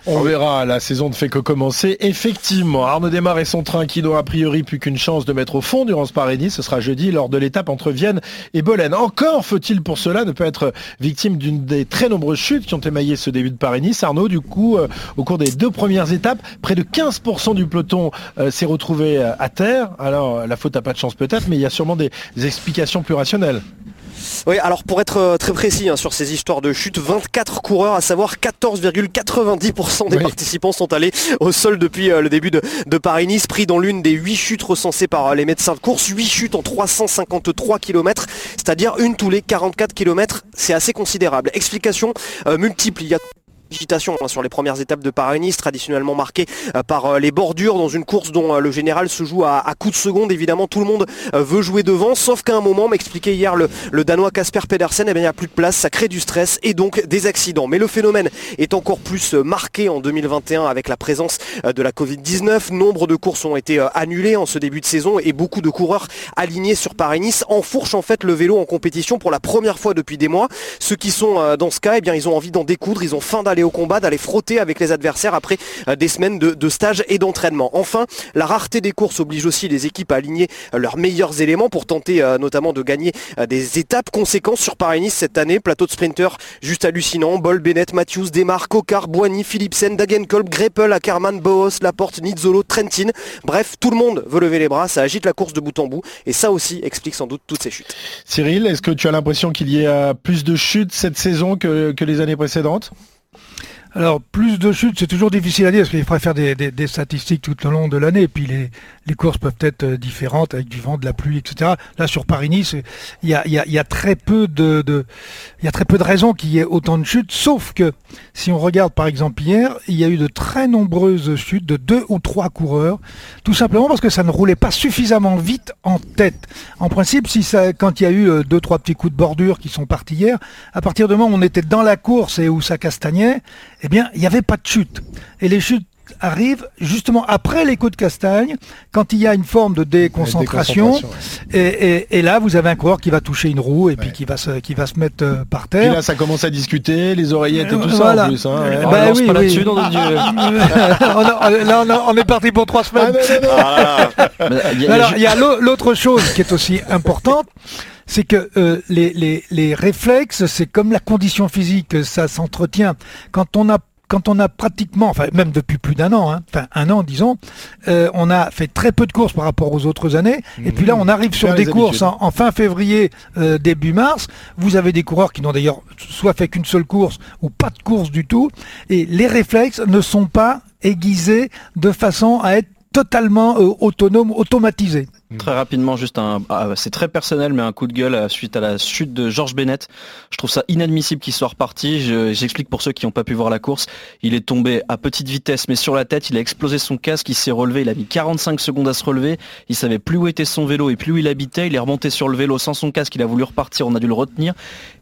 On verra, la saison ne fait que commencer. Effectivement, Arnaud Desmar et son train qui n'ont a priori plus qu'une chance de mettre au fond durant ce Paris-Nice. Ce sera jeudi lors de l'étape entre Vienne et Bolène. Encore faut-il pour cela ne pas être victime d'une des très nombreuses chutes qui ont émaillé ce début de Paris-Nice. Arnaud, du coup, euh, au cours des deux premières étapes, près de 15% du peloton euh, s'est retrouvé euh, à terre. Alors, la faute à pas de chance peut-être, mais il y a sûrement des explications plus rationnelles. Oui, alors pour être euh, très précis hein, sur ces histoires de chute, 24 coureurs, à savoir 14,90% des Oui. participants sont allés au sol depuis euh, le début de, de Paris-Nice, pris dans l'une des 8 chutes recensées par euh, les médecins de course, 8 chutes en 353 km, c'est-à-dire une tous les 44 km, c'est assez considérable. Explication multiple, il y a agitation hein, sur les premières étapes de Paris-Nice, traditionnellement marquées par les bordures dans une course dont le général se joue à, à coups de seconde. Évidemment, tout le monde veut jouer devant, sauf qu'à un moment, m'expliquait hier le, le Danois Casper Pedersen, eh bien, il n'y a plus de place, ça crée du stress et donc des accidents. Mais le phénomène est encore plus marqué en 2021 avec la présence de la Covid-19. Nombre de courses ont été annulées en ce début de saison et beaucoup de coureurs alignés sur Paris-Nice enfourchent en fait le vélo en compétition pour la première fois depuis des mois. Ceux qui sont dans ce cas, eh bien, ils ont envie d'en découdre, ils ont faim d'aller au combat, d'aller frotter avec les adversaires après des semaines de, de stage et d'entraînement. Enfin, la rareté des courses oblige aussi les équipes à aligner leurs meilleurs éléments pour tenter notamment de gagner des étapes conséquences sur Paris-Nice cette année. Plateau de sprinters juste hallucinant. Bol, Bennett, Matthews, Demar, Cocard, Boigny, Philipsen, Dagenkolb, Greppel, Ackermann, Boos, Laporte, Nizzolo, Trentin. Bref, tout le monde veut lever les bras, ça agite la course de bout en bout et ça aussi explique sans doute toutes ces chutes. Cyril, est-ce que tu as l'impression qu'il y a plus de chutes cette saison que les années précédentes? Alors, plus de chutes, c'est toujours difficile à dire parce qu'il faudrait faire des, statistiques tout au long de l'année. Et puis, les, courses peuvent être différentes avec du vent, de la pluie, etc. Là, sur Paris-Nice, il y a, très peu de, raisons qu'il y ait autant de chutes. Sauf que, si on regarde par exemple hier, il y a eu de très nombreuses chutes de deux ou trois coureurs, tout simplement parce que ça ne roulait pas suffisamment vite en tête. En principe, si quand il y a eu deux, trois petits coups de bordure qui sont partis hier, à partir du moment où on était dans la course et où ça castagnait, eh bien, il n'y avait pas de chute. Et les chutes arrivent justement après les coups de castagne, quand il y a une forme de déconcentration. déconcentration ouais. et, et, et, là, vous avez un coureur qui va toucher une roue et ouais. puis qui va se, qui va se mettre euh, par terre. Puis là, ça commence à discuter, les oreillettes et tout voilà. ça en plus. Hein, ouais. bah, oui, oui. Dessus, là, on, a, on, est parti pour trois semaines. Ah, non, non, non. Alors, il y a l'autre chose qui est aussi importante c'est que euh, les, les, les, réflexes, c'est comme la condition physique, ça s'entretient. Quand on a quand on a pratiquement, enfin même depuis plus d'un an, hein, enfin un an disons, euh, on a fait très peu de courses par rapport aux autres années. Mmh. Et puis là, on arrive sur des courses en, en, fin février, euh, début mars. Vous avez des coureurs qui n'ont d'ailleurs soit fait qu'une seule course ou pas de course du tout. Et les réflexes ne sont pas aiguisés de façon à être totalement euh, autonome, automatisé. Très rapidement, juste un, ah, c'est très personnel, mais un coup de gueule suite à la chute de Georges Bennett. Je trouve ça inadmissible qu'il soit reparti. J'explique pour ceux qui n'ont pas pu voir la course. Il est tombé à petite vitesse, mais sur la tête, il a explosé son casque, il s'est relevé, il a mis 45 secondes à se relever. Il savait plus où était son vélo et plus où il habitait. Il est remonté sur le vélo sans son casque, il a voulu repartir, on a dû le retenir.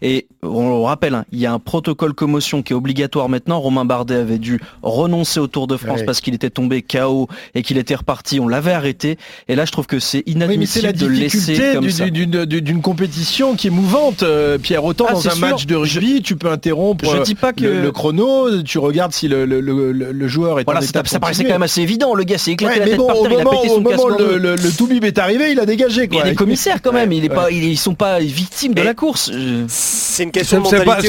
Et on le rappelle, hein, il y a un protocole commotion qui est obligatoire maintenant. Romain Bardet avait dû renoncer au Tour de France ouais. parce qu'il était tombé KO et qu'il était reparti. On l'avait arrêté. Et là, je trouve que c'est inadmissible oui, de laisser comme ça. d'une compétition qui est mouvante. Euh, Pierre, autant ah, dans un sûr. match de rugby, je, tu peux interrompre je dis pas que... le, le, chrono, tu regardes si le, le, le joueur est voilà, en état Ça paraissait quand même assez évident. Le gars s'est éclaté ouais, la tête bon, par terre, il a pété son moment casque. Le, le, le Toubib est arrivé, il a dégagé. Quoi. Il y a des commissaires quand même. Il est pas, ils sont pas victimes de la course. C'est une question de mentalité.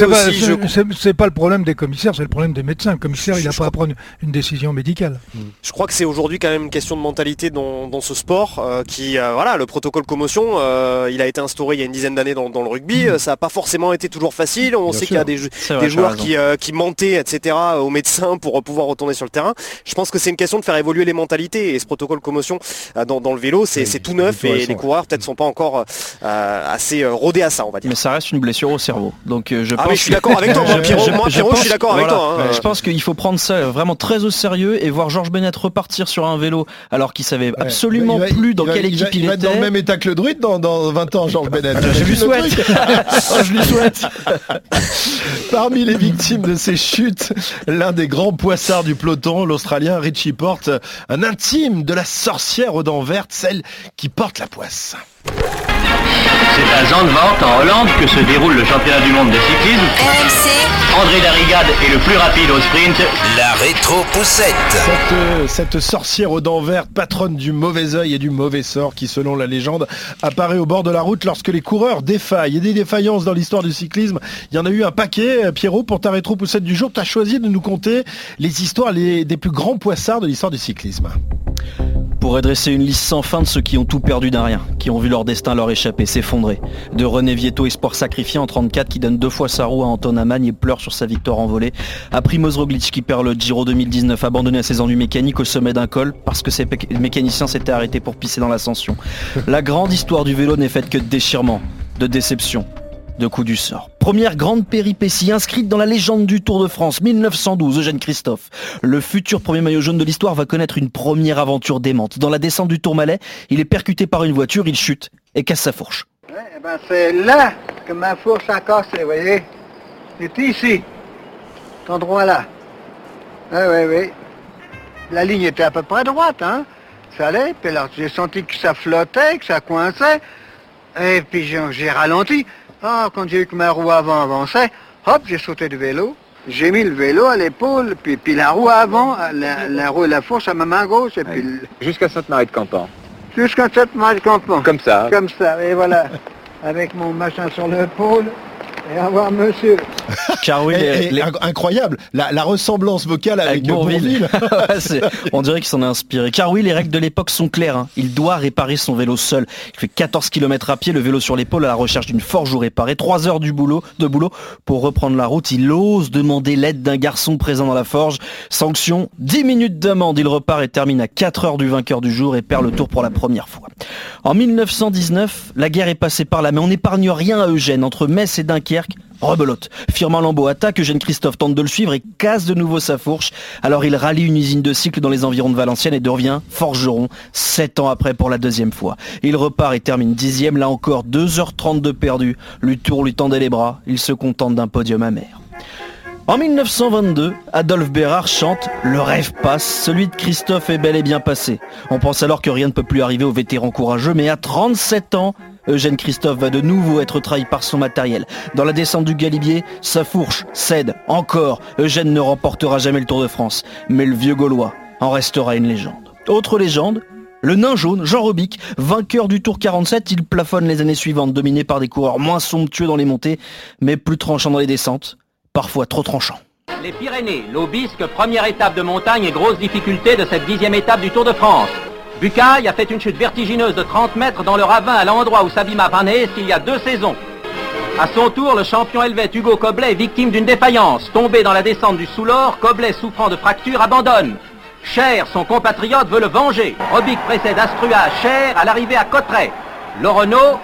C'est pas le problème des commissaires, c'est le problème des médecins. Le commissaire, il n'a pas à prendre une décision médicale. Je crois que c'est aujourd'hui quand même une question de mentalité dans, dans ce sport euh, qui, euh, voilà, le protocole commotion, euh, il a été instauré il y a une dizaine d'années dans, dans, le rugby. Mmh. Ça n'a pas forcément été toujours facile. On Bien sait qu'il y a des, joueurs qui, euh, qui, mentaient, etc., aux médecins pour pouvoir retourner sur le terrain. Je pense que c'est une question de faire évoluer les mentalités. Et ce protocole commotion euh, dans, dans, le vélo, c'est oui, tout neuf et les coureurs peut-être sont pas encore assez rodés à ça, on va dire. Mais ça reste une blessure au cerveau. Donc je ah pense mais je suis d'accord avec toi. Moi, Pierrot, je, moi, Pierrot, je, suis d'accord avec toi. Hein. Je pense qu'il faut prendre ça vraiment très au sérieux et voir Georges Bennett repartir sur un vélo alors qu'il savait absolument va, plus dans quelle il, il était. dans le même état que le druide dans, dans 20 ans, Georges Bennett. je lui souhaite. oh, je lui souhaite. Parmi les victimes de ces chutes, l'un des grands poissards du peloton, l'Australien Richie Porte, un intime de la sorcière aux dents vertes, celle qui porte la poisse. C'est à Zandvoort, en Hollande, que se déroule le championnat du monde de cyclisme. RMC. André Darrigade est le plus rapide au sprint. La rétro-poussette. Cette, euh, cette, sorcière aux dents vertes, patronne du mauvais œil et du mauvais sort, qui selon la légende apparaît au bord de la route lorsque les coureurs défaillent. Et des défaillances dans l'histoire du cyclisme, il y en a eu un paquet. Pierrot, pour ta rétro-poussette du jour, tu as choisi de nous conter les histoires les, des plus grands poissards de l'histoire du cyclisme pourrait dresser une liste sans fin de ceux qui ont tout perdu d'un rien, qui ont vu leur destin leur échapper, s'effondrer. De René Vietto, espoir sacrifié en 34, qui donne deux fois sa roue à Anton Amagne et pleure sur sa victoire envolée. À Primoz qui perd le Giro 2019, abandonné à ses ennuis mécaniques au sommet d'un col, parce que ses mécaniciens s'étaient arrêtés pour pisser dans l'ascension. La grande histoire du vélo n'est faite que de déchirements, de déceptions, de coups du sort. Première grande péripétie inscrite dans la légende du Tour de France 1912, Eugène Christophe. Le futur premier maillot jaune de l'histoire va connaître une première aventure démente. Dans la descente du Tourmalet, il est percuté par une voiture, il chute et casse sa fourche. Eh ben, c'est là que ma fourche a cassé, vous voyez C'est ici, cet endroit-là. Oui, oui, oui. La ligne était à peu près droite, hein. Ça allait, puis alors j'ai senti que ça flottait, que ça coinçait. Et puis j'ai ralenti. Ah, quand j'ai vu que ma roue avant avançait, hop, j'ai sauté de vélo. J'ai mis le vélo à l'épaule, puis, puis la roue avant, la, roue et la fourche à ma main gauche, Jusqu'à Sainte-Marie cette main de campement. Comme ça. Comme ça, et voilà. Avec mon machin sur l'épaule, et au revoir monsieur. Car oui, Et- les- et les- inc- incroyable, la, la ressemblance vocale avec, Bourville. Ouais, c'est- on dirait qu'il s'en est inspiré. Car oui, les règles de l'époque sont claires. hein. Il doit réparer son vélo seul. Il fait 14 km à pied, le vélo sur l'épaule à la recherche d'une forge ou réparée. 3 heures du boulot, de boulot pour reprendre la route. Il ose demander l'aide d'un garçon présent dans la forge. Sanction, 10 minutes d'amende. Il repart et termine à 4 heures du vainqueur du jour et perd le tour pour la première fois. En 1919, la guerre est passée par là, mais on n'épargne rien à Eugène. Entre Metz et Dunkerque, rebelote. Firmin Lambeau attaque, Eugène Christophe tente de le suivre et casse de nouveau sa fourche. Alors il rallie une usine de cycle dans les environs de Valenciennes et devient forgeron, 7 ans après pour la deuxième fois. Il repart et termine dixième, là encore 2h30 de perdu. Le tour lui tendait les bras, il se contente d'un podium amer. En 1922, Adolphe Bérard chante Le rêve passe, celui de Christophe est bel et bien passé. On pense alors que rien ne peut plus arriver aux vétérans courageux, mais à 37 ans, Eugène Christophe va de nouveau être trahi par son matériel. Dans la descente du Galibier, sa fourche cède encore. Eugène ne remportera jamais le Tour de France, mais le vieux Gaulois en restera une légende. Autre légende, le nain jaune, Jean Robic, vainqueur du Tour 47, il plafonne les années suivantes, dominé par des coureurs moins somptueux dans les montées, mais plus tranchants dans les descentes, parfois trop tranchants. Les Pyrénées, l'Aubisque, première étape de montagne et grosse difficulté de cette dixième étape du Tour de France. Bucaille a fait une chute vertigineuse de 30 mètres dans le ravin à l'endroit où s'abîma Van Hees il y a deux saisons. À son tour, le champion helvète Hugo Koblet est victime d'une défaillance. Tombé dans la descente du Soulor, Koblet souffrant de fractures abandonne. Cher, son compatriote, veut le venger. Robic précède Astrua, Cher à l'arrivée à Cotteret. Lorono,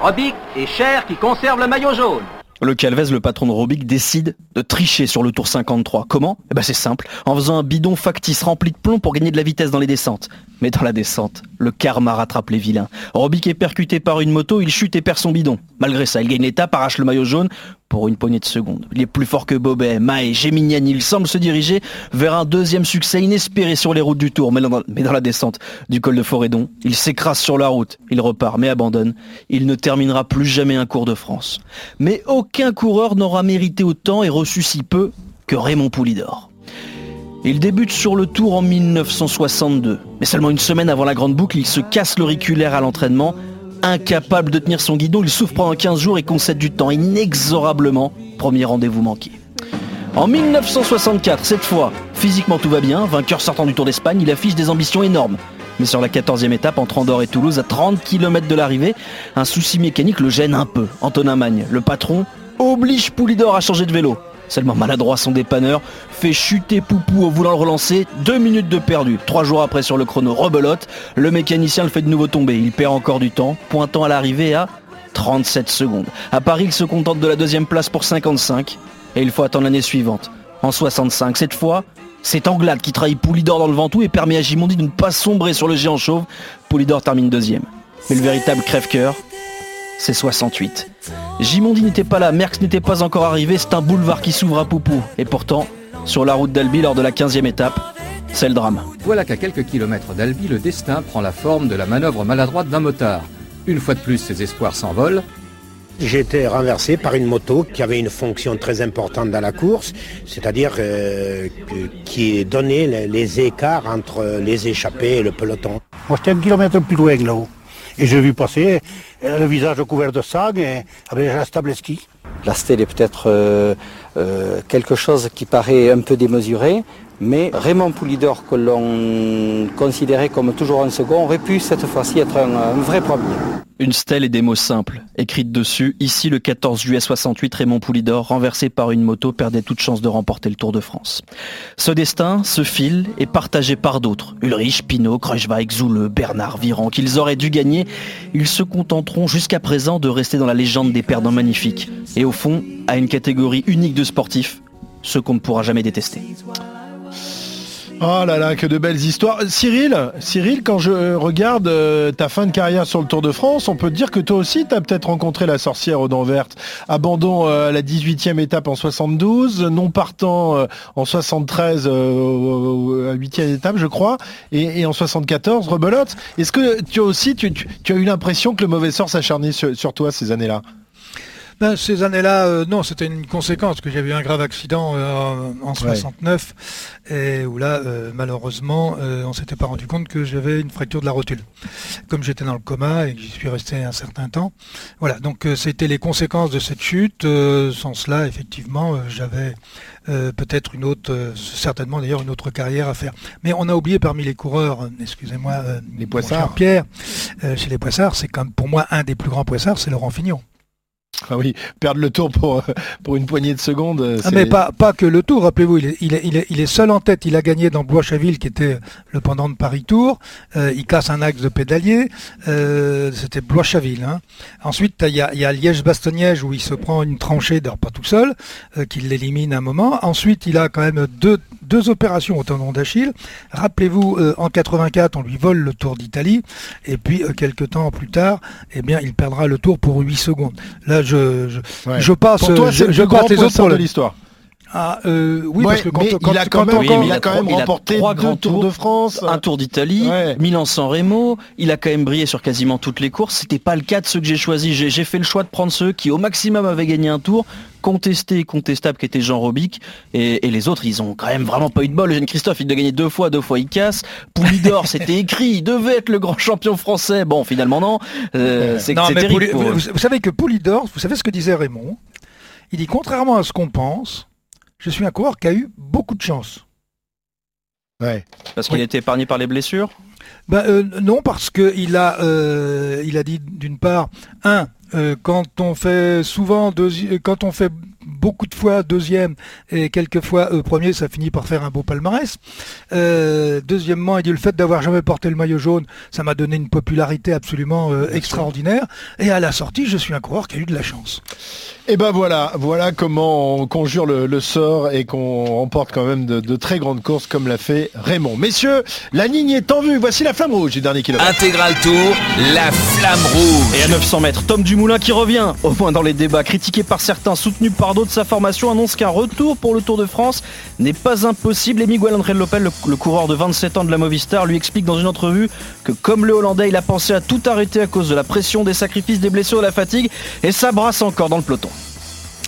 Robic et Cher qui conservent le maillot jaune. Le Calvez, le patron de Robic, décide de tricher sur le tour 53. Comment? Eh ben c'est simple, en faisant un bidon factice rempli de plomb pour gagner de la vitesse dans les descentes. Mais dans la descente, le karma rattrape les vilains. Robic est percuté par une moto, il chute et perd son bidon. Malgré ça, il gagne l'étape, arrache le maillot jaune pour une poignée de secondes. Il est plus fort que Bobet, Maé, Géminiani. Il semble se diriger vers un deuxième succès inespéré sur les routes du Tour. Mais dans, mais dans la descente du col de Forédon, il s'écrase sur la route. Il repart mais abandonne. Il ne terminera plus jamais un Cours de France. Mais aucun coureur n'aura mérité autant et reçu si peu que Raymond Poulidor. Il débute sur le tour en 1962. Mais seulement une semaine avant la grande boucle, il se casse l'auriculaire à l'entraînement. Incapable de tenir son guidon, il souffre pendant 15 jours et concède du temps inexorablement. Premier rendez-vous manqué. En 1964, cette fois, physiquement tout va bien, vainqueur sortant du Tour d'Espagne, il affiche des ambitions énormes. Mais sur la 14e étape, entre Andorre et Toulouse, à 30 km de l'arrivée, un souci mécanique le gêne un peu. Antonin Magne, le patron, oblige Poulidor à changer de vélo. Seulement maladroit son dépanneur, fait chuter Poupou au voulant le relancer, deux minutes de perdu. Trois jours après sur le chrono, rebelote, le mécanicien le fait de nouveau tomber. Il perd encore du temps, pointant à l'arrivée à 37 secondes. À Paris, il se contente de la deuxième place pour 55, et il faut attendre l'année suivante, en 65. Cette fois, c'est Anglade qui trahit Poulidor dans le Ventoux et permet à Gimondi de ne pas sombrer sur le géant chauve. Poulidor termine deuxième. Mais le véritable crève-cœur, c'est 68. Gimondi n'était pas là, Merckx n'était pas encore arrivé, c'est un boulevard qui s'ouvre à Poupou. Et pourtant, sur la route d'Albi lors de la 15e étape, c'est le drame. Voilà qu'à quelques kilomètres d'Albi, le destin prend la forme de la manœuvre maladroite d'un motard. Une fois de plus, ses espoirs s'envolent. J'ai été renversé par une moto qui avait une fonction très importante dans la course, c'est-à-dire euh, qui donnait les, les écarts entre les échappés et le peloton. Moi, j'étais un kilomètre plus loin que là-haut. Et j'ai vu passer euh, le visage couvert de sang et avec la Stableski. La stèle est peut-être euh, euh, quelque chose qui paraît un peu démesuré. Mais Raymond Poulidor, que l'on considérait comme toujours un second, aurait pu cette fois-ci être un, vrai premier. Une stèle et des mots simples, écrites dessus. Ici, le 14 juillet 68, Raymond Poulidor, renversé par une moto, perdait toute chance de remporter le Tour de France. Ce destin, ce fil, est partagé par d'autres. Ulrich, Pinot, Kreuzweig, Zoule, Bernard, Viran, qu'ils auraient dû gagner. Ils se contenteront jusqu'à présent de rester dans la légende des perdants magnifiques. Et au fond, à une catégorie unique de sportifs, ceux qu'on ne pourra jamais détester. Oh là là, que de belles histoires. Cyril, quand je regarde euh, ta fin de carrière sur le Tour de France, on peut dire que toi aussi, tu as peut-être rencontré la sorcière aux dents vertes. Abandon euh, à la 18e étape en 72, non partant euh, en 73 euh, à 8e étape, je crois, et, en 74, rebelote. Est-ce que tu as aussi, tu, as eu l'impression que le mauvais sort s'acharnait sur toi ces années-là? Ben, ces années-là, euh, non, c'était une conséquence, que j'avais eu un grave accident euh, en 69, et où là, euh, malheureusement, on s'était pas rendu compte que j'avais une fracture de la rotule. Comme j'étais dans le coma et que j'y suis resté un certain temps, voilà, donc c'était les conséquences de cette chute. sans cela, effectivement, j'avais peut-être une autre, certainement d'ailleurs une autre carrière à faire. Mais on a oublié parmi les coureurs, excusez-moi, les Poissards. Pierre, chez les Poissards, c'est comme pour moi un des plus grands Poissards, c'est Laurent Fignon. Ah oui, perdre le tour pour, pour une poignée de secondes. euh, Ah, mais pas, pas que le tour, rappelez-vous, il est, il, est, il, est, il est seul en tête, il a gagné dans Blois-Chaville qui était le pendant de Paris-Tour, Euh, il casse un axe de pédalier, euh, c'était Blois-Chaville. Hein. Ensuite, il y a, il y a Liège-Bastogne où il se prend une tranchée, d'ailleurs pas tout seul, euh, qui l'élimine un moment. Ensuite, il a quand même deux, deux opérations au tendon d'Achille. Rappelez-vous, en 84, on lui vole le Tour d'Italie, et puis quelques temps plus tard, eh bien, il perdra le Tour pour 8 secondes. Là, je, je, Ouais. je passe, toi, je, le je passe les autres de l'histoire. Ah, euh, oui, Ouais, parce que quand, mais quand, il a quand quand même, on- Oui, il mais a quand trois- même il a remporté trois grands Tours de France. un Tour d'Italie, Ouais. Milan-San Remo, il a quand même brillé sur quasiment toutes les courses. C'était pas le cas de ceux que j'ai choisis. J'ai fait le choix de prendre ceux qui au maximum avaient gagné un tour, contesté et contestable qui était Jean Robic. Et, et les autres, ils ont quand même vraiment pas eu de bol. Le jeune Christophe, il doit gagner deux fois, deux fois il casse. Poulidor, c'était écrit, il devait être le grand champion français. Bon, finalement non. Euh, c'est Non, c'est mais terrible. Pouli- pour eux. vous, vous savez que Poulidor, vous savez ce que disait Raymond? Il dit contrairement à ce qu'on pense, je suis un coureur qui a eu beaucoup de chance. Ouais. Parce qu'il était épargné par les blessures? Ben, euh, non, parce que il a, euh, il a dit d'une part, un, euh, quand on fait souvent quand on fait beaucoup de fois deuxième et quelquefois euh, premier, ça finit par faire un beau palmarès. Euh, deuxièmement, il dit le fait d'avoir jamais porté le maillot jaune, ça m'a donné une popularité absolument euh, extraordinaire. Et à la sortie, je suis un coureur qui a eu de la chance. Et ben voilà, voilà comment on conjure le, le sort et qu'on remporte quand même de, de très grandes courses comme l'a fait Raymond. Messieurs, la ligne est en vue. Voici la flamme rouge du dernier kilomètre. Intégral Tour, la flamme rouge. Et à 900 mètres, Tom Dumoulin qui revient, au moins dans les débats, critiqué par certains, soutenu par d'autres, sa formation annonce qu'un retour pour le Tour de France n'est pas impossible. Et Miguel André Lopel, le, le coureur de 27 ans de la Movistar, lui explique dans une entrevue que comme le Hollandais, il a pensé à tout arrêter à cause de la pression, des sacrifices, des blessures, de la fatigue, et ça brasse encore dans le peloton.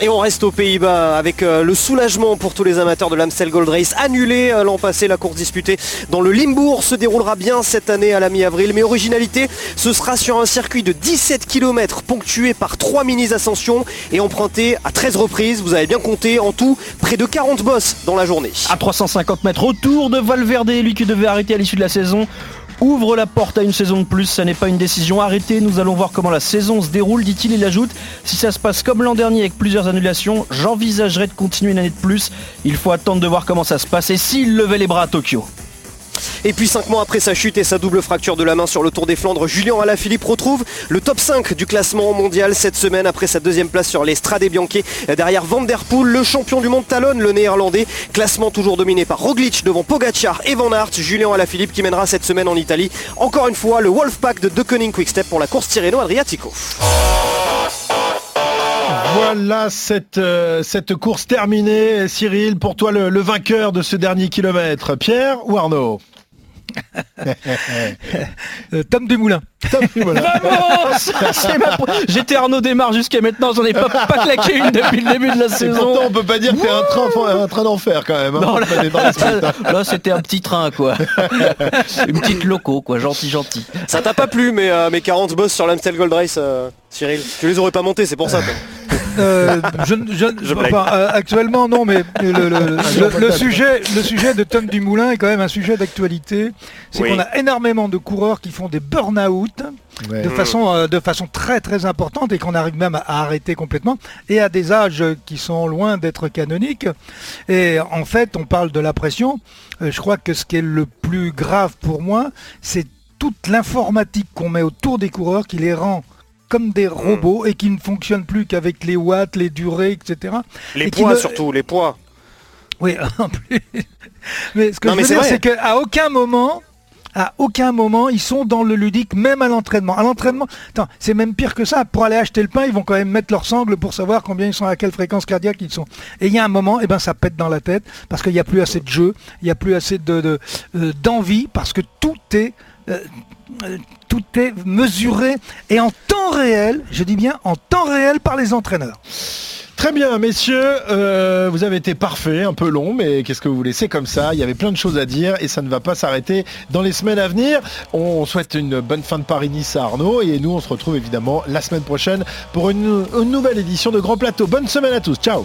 Et on reste aux Pays-Bas avec euh, le soulagement pour tous les amateurs de l'Amstel Gold Race. Annulé euh, l'an passé, la course disputée dans le Limbourg se déroulera bien cette année à la mi-avril. Mais originalité, ce sera sur un circuit de 17 km ponctué par 3 mini-ascensions et emprunté à 13 reprises. Vous avez bien compté en tout près de 40 bosses dans la journée. À 350 mètres autour de Valverde, lui qui devait arrêter à l'issue de la saison, ouvre la porte à une saison de plus. Ça n'est pas une décision arrêtée. Nous allons voir comment la saison se déroule, dit-il. Il ajoute Si ça se passe comme l'an dernier avec plusieurs annulations, j'envisagerais de continuer une année de plus. Il faut attendre de voir comment ça se passe et s'il levait les bras à Tokyo. Et puis 5 mois après sa chute et sa double fracture de la main sur le Tour des Flandres, Julien Alaphilippe retrouve le top 5 du classement mondial cette semaine après sa deuxième place sur les Strade derrière Van Der le champion du monde talonne le néerlandais. Classement toujours dominé par Roglic devant Pogacar et Van Aert. Julien Alaphilippe qui mènera cette semaine en Italie. Encore une fois, le Wolfpack de De Koning Quickstep pour la course Tirreno Adriatico. Voilà cette, euh, course terminée. Cyril, pour toi le, vainqueur de ce dernier kilomètre, Pierre ou Arnaud? Tom Dumoulin. Tom C'est ma- J'étais Arnaud Démarre jusqu'à maintenant, j'en ai pas, pas claqué une depuis le début de la saison. pourtant, on peut pas dire que t'es un train, un train d'enfer quand même. hein. Non, On là, c'était un petit train quoi. Une petite loco quoi, gentil gentil. Ça t'a pas plu, mais euh, mes 40 bosses sur l'Amstel Gold Race, euh, Cyril? Tu les aurais pas montés, c'est pour ça. toi. Euh, je, je- enfin, euh, actuellement, non, mais le, le- le- le sujet, le sujet de Tom Dumoulin est quand même un sujet d'actualité. C'est Oui. qu'on a énormément de coureurs qui font des burn-out Ouais. de, façon, euh, de façon très très importante et qu'on arrive même à, à arrêter complètement et à des âges qui sont loin d'être canoniques. Et en fait, on parle de la pression. Euh, je crois que ce qui est le plus grave pour moi, c'est toute l'informatique qu'on met autour des coureurs qui les rend comme des robots et qui ne fonctionnent plus qu'avec les watts, les durées, etc. Les Et poids ne- surtout, les poids. Oui, en plus. Mais ce que Non, je veux dire, c'est qu'à aucun moment, à aucun moment, ils sont dans le ludique, même à l'entraînement. À l'entraînement, attends, c'est même pire que ça. Pour aller acheter le pain, ils vont quand même mettre leur sangle pour savoir combien ils sont, à quelle fréquence cardiaque ils sont. Et il y a un moment, eh ben, ça pète dans la tête parce qu'il n'y a plus assez de jeu, il n'y a plus assez de, de, euh, d'envie parce que tout est euh, tout est mesuré et en temps réel, je dis bien en temps réel par les entraîneurs. Très bien, messieurs, euh, vous avez été parfait, un peu long, mais qu'est-ce que vous voulez C'est comme ça, il y avait plein de choses à dire et ça ne va pas s'arrêter dans les semaines à venir. On souhaite une bonne fin de Paris-Nice à Arnaud et nous on se retrouve évidemment la semaine prochaine pour une nouvelle édition de Grand Plateau. Bonne semaine à tous, ciao